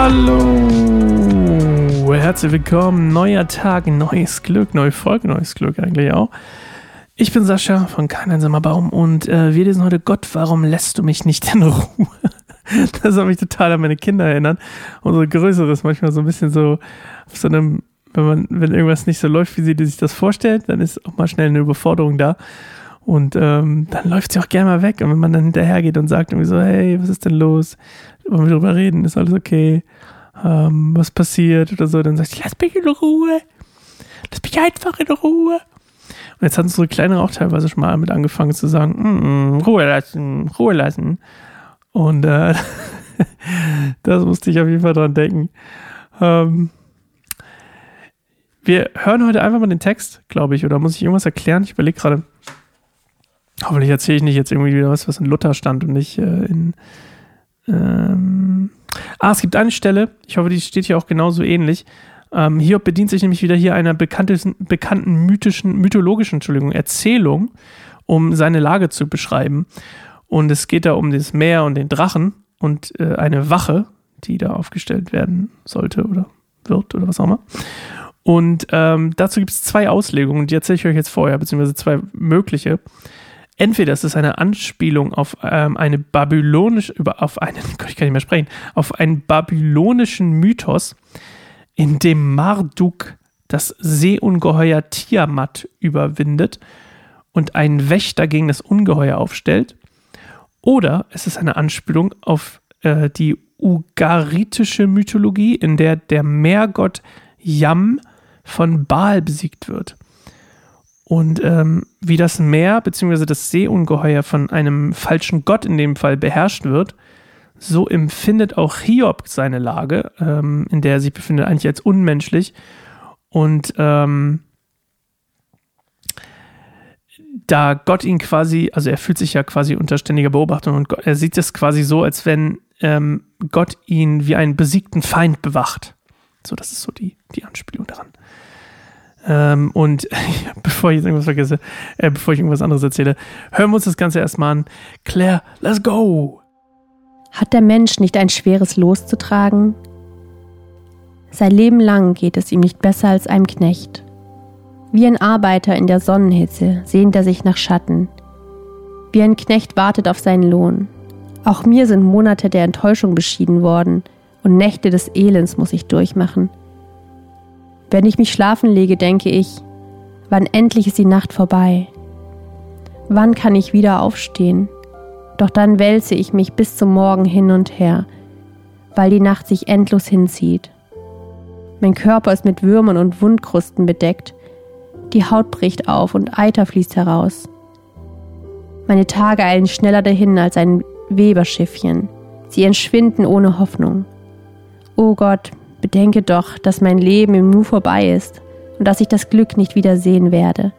Hallo, herzlich willkommen. Neuer Tag, neues Glück, neue Folge, neues Glück eigentlich auch. Ich bin Sascha von Kein Baum und äh, wir lesen heute Gott, warum lässt du mich nicht in Ruhe? Das hat mich total an meine Kinder erinnert. Unsere Größere ist manchmal so ein bisschen so auf so einem, wenn man, wenn irgendwas nicht so läuft, wie sie sich das vorstellt, dann ist auch mal schnell eine Überforderung da. Und ähm, dann läuft sie auch gerne mal weg. Und wenn man dann hinterhergeht und sagt irgendwie so, hey, was ist denn los? Wollen wir drüber reden? Ist alles okay? Ähm, was passiert oder so? Dann sagt sie, lass mich in Ruhe. Lass mich einfach in Ruhe. Und jetzt hat unsere Kleine auch teilweise schon mal mit angefangen zu sagen, mm, mm Ruhe lassen, Ruhe lassen. Und äh, das musste ich auf jeden Fall dran denken. Ähm, wir hören heute einfach mal den Text, glaube ich, oder muss ich irgendwas erklären? Ich überlege gerade. Hoffentlich erzähle ich nicht jetzt irgendwie wieder was, was in Luther stand und nicht äh, in. Ähm ah, es gibt eine Stelle, ich hoffe, die steht hier auch genauso ähnlich. Ähm, Hiob bedient sich nämlich wieder hier einer bekannten, mythischen, mythologischen Entschuldigung, Erzählung, um seine Lage zu beschreiben. Und es geht da um das Meer und den Drachen und äh, eine Wache, die da aufgestellt werden sollte oder wird oder was auch immer. Und ähm, dazu gibt es zwei Auslegungen, die erzähle ich euch jetzt vorher, beziehungsweise zwei mögliche. Entweder es ist eine Anspielung auf ähm, eine babylonische, auf einen, ich kann nicht mehr sprechen, auf einen babylonischen Mythos, in dem Marduk das Seeungeheuer Tiamat überwindet und einen Wächter gegen das Ungeheuer aufstellt. Oder es ist eine Anspielung auf äh, die ugaritische Mythologie, in der der Meergott Yam von Baal besiegt wird. Und ähm, wie das Meer bzw. das Seeungeheuer von einem falschen Gott in dem Fall beherrscht wird, so empfindet auch Hiob seine Lage, ähm, in der er sich befindet, eigentlich als unmenschlich. Und ähm, da Gott ihn quasi, also er fühlt sich ja quasi unter ständiger Beobachtung und Gott, er sieht es quasi so, als wenn ähm, Gott ihn wie einen besiegten Feind bewacht. So, das ist so die, die Anspielung daran. Ähm, und bevor ich jetzt irgendwas vergesse, äh, bevor ich irgendwas anderes erzähle, hören wir uns das Ganze erstmal an. Claire, let's go! Hat der Mensch nicht ein schweres Los zu tragen? Sein Leben lang geht es ihm nicht besser als einem Knecht. Wie ein Arbeiter in der Sonnenhitze sehnt er sich nach Schatten. Wie ein Knecht wartet auf seinen Lohn. Auch mir sind Monate der Enttäuschung beschieden worden und Nächte des Elends muss ich durchmachen. Wenn ich mich schlafen lege, denke ich, wann endlich ist die Nacht vorbei? Wann kann ich wieder aufstehen? Doch dann wälze ich mich bis zum Morgen hin und her, weil die Nacht sich endlos hinzieht. Mein Körper ist mit Würmern und Wundkrusten bedeckt. Die Haut bricht auf und Eiter fließt heraus. Meine Tage eilen schneller dahin als ein Weberschiffchen. Sie entschwinden ohne Hoffnung. O oh Gott, Bedenke doch, dass mein Leben im Nu vorbei ist und dass ich das Glück nicht wieder sehen werde.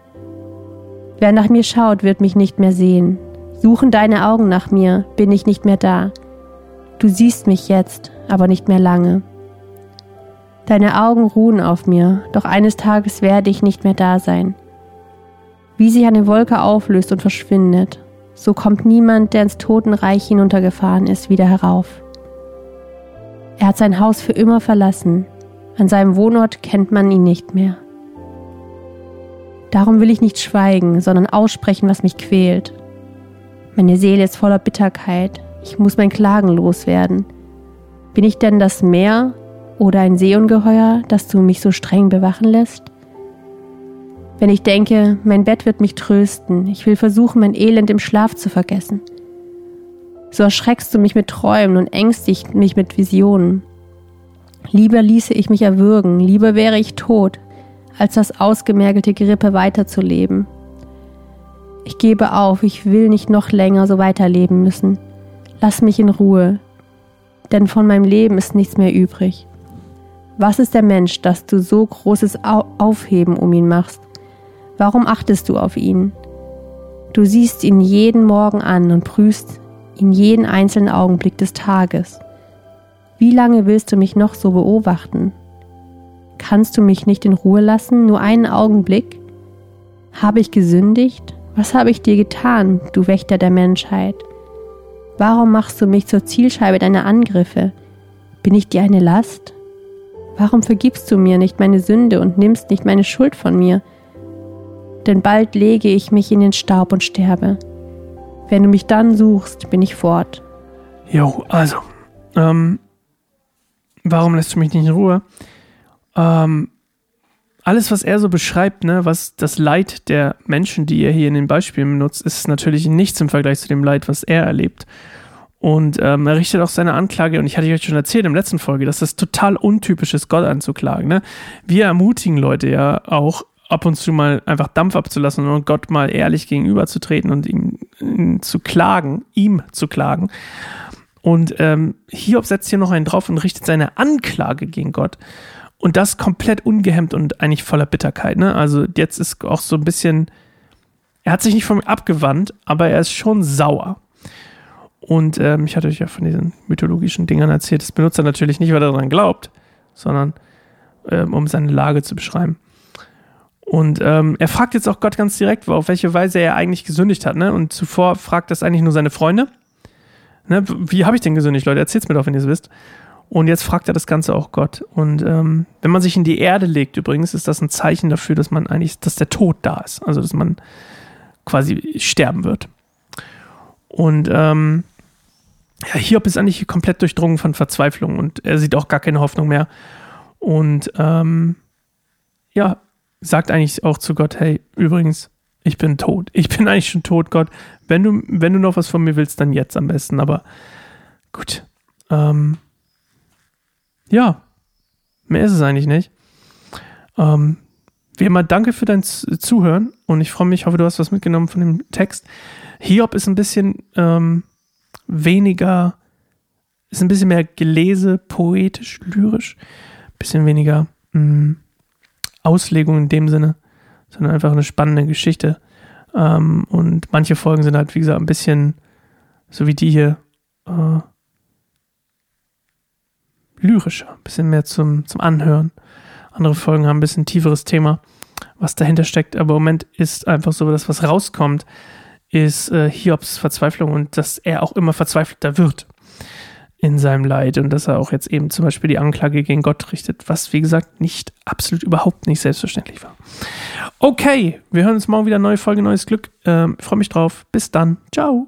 Wer nach mir schaut, wird mich nicht mehr sehen. Suchen deine Augen nach mir, bin ich nicht mehr da. Du siehst mich jetzt, aber nicht mehr lange. Deine Augen ruhen auf mir, doch eines Tages werde ich nicht mehr da sein. Wie sich eine Wolke auflöst und verschwindet, so kommt niemand, der ins Totenreich hinuntergefahren ist, wieder herauf. Er hat sein Haus für immer verlassen. An seinem Wohnort kennt man ihn nicht mehr. Darum will ich nicht schweigen, sondern aussprechen, was mich quält. Meine Seele ist voller Bitterkeit. Ich muss mein Klagen loswerden. Bin ich denn das Meer oder ein Seeungeheuer, das du mich so streng bewachen lässt? Wenn ich denke, mein Bett wird mich trösten, ich will versuchen, mein Elend im Schlaf zu vergessen. So erschreckst du mich mit Träumen und ängstigst mich mit Visionen. Lieber ließe ich mich erwürgen, lieber wäre ich tot, als das ausgemergelte Gerippe weiterzuleben. Ich gebe auf, ich will nicht noch länger so weiterleben müssen. Lass mich in Ruhe, denn von meinem Leben ist nichts mehr übrig. Was ist der Mensch, dass du so großes Aufheben um ihn machst? Warum achtest du auf ihn? Du siehst ihn jeden Morgen an und prüfst in jeden einzelnen Augenblick des Tages. Wie lange willst du mich noch so beobachten? Kannst du mich nicht in Ruhe lassen, nur einen Augenblick? Habe ich gesündigt? Was habe ich dir getan, du Wächter der Menschheit? Warum machst du mich zur Zielscheibe deiner Angriffe? Bin ich dir eine Last? Warum vergibst du mir nicht meine Sünde und nimmst nicht meine Schuld von mir? Denn bald lege ich mich in den Staub und sterbe. Wenn du mich dann suchst, bin ich fort. Jo, also, ähm, warum lässt du mich nicht in Ruhe? Ähm, alles, was er so beschreibt, ne, was das Leid der Menschen, die er hier in den Beispielen benutzt, ist natürlich nichts im Vergleich zu dem Leid, was er erlebt. Und ähm, er richtet auch seine Anklage, und ich hatte euch schon erzählt im letzten Folge, dass das total untypisch ist, Gott anzuklagen. Ne? Wir ermutigen Leute ja auch ab und zu mal einfach Dampf abzulassen und Gott mal ehrlich gegenüberzutreten und ihm, ihm zu klagen, ihm zu klagen. Und ähm, Hiob setzt hier noch einen drauf und richtet seine Anklage gegen Gott. Und das komplett ungehemmt und eigentlich voller Bitterkeit. Ne? Also jetzt ist auch so ein bisschen, er hat sich nicht von mir abgewandt, aber er ist schon sauer. Und ähm, ich hatte euch ja von diesen mythologischen Dingern erzählt. Das benutzt er natürlich nicht, weil er daran glaubt, sondern ähm, um seine Lage zu beschreiben. Und ähm, er fragt jetzt auch Gott ganz direkt, auf welche Weise er eigentlich gesündigt hat. Ne? Und zuvor fragt das eigentlich nur seine Freunde. Ne? Wie habe ich denn gesündigt, Leute? Erzählt's mir doch, wenn ihr es wisst. Und jetzt fragt er das Ganze auch Gott. Und ähm, wenn man sich in die Erde legt, übrigens, ist das ein Zeichen dafür, dass man eigentlich, dass der Tod da ist. Also dass man quasi sterben wird. Und ähm, ja, Hiob ist eigentlich komplett durchdrungen von Verzweiflung und er sieht auch gar keine Hoffnung mehr. Und ähm, ja, sagt eigentlich auch zu Gott, hey, übrigens, ich bin tot. Ich bin eigentlich schon tot, Gott. Wenn du, wenn du noch was von mir willst, dann jetzt am besten. Aber gut. Ähm, ja, mehr ist es eigentlich nicht. Ähm, wie immer, danke für dein Zuhören und ich freue mich, ich hoffe, du hast was mitgenommen von dem Text. Hiob ist ein bisschen ähm, weniger, ist ein bisschen mehr gelese, poetisch, lyrisch, bisschen weniger mh, mm, Auslegung in dem Sinne, sondern einfach eine spannende Geschichte. Ähm, und manche Folgen sind halt, wie gesagt, ein bisschen so wie die hier äh, lyrischer, ein bisschen mehr zum, zum Anhören. Andere Folgen haben ein bisschen tieferes Thema, was dahinter steckt. Aber im Moment ist einfach so, dass was rauskommt, ist äh, Hiobs Verzweiflung und dass er auch immer verzweifelter wird in seinem Leid und dass er auch jetzt eben zum Beispiel die Anklage gegen Gott richtet, was wie gesagt nicht absolut überhaupt nicht selbstverständlich war. Okay, wir hören uns morgen wieder neue Folge, neues Glück. Ähm, freue mich drauf. Bis dann. Ciao.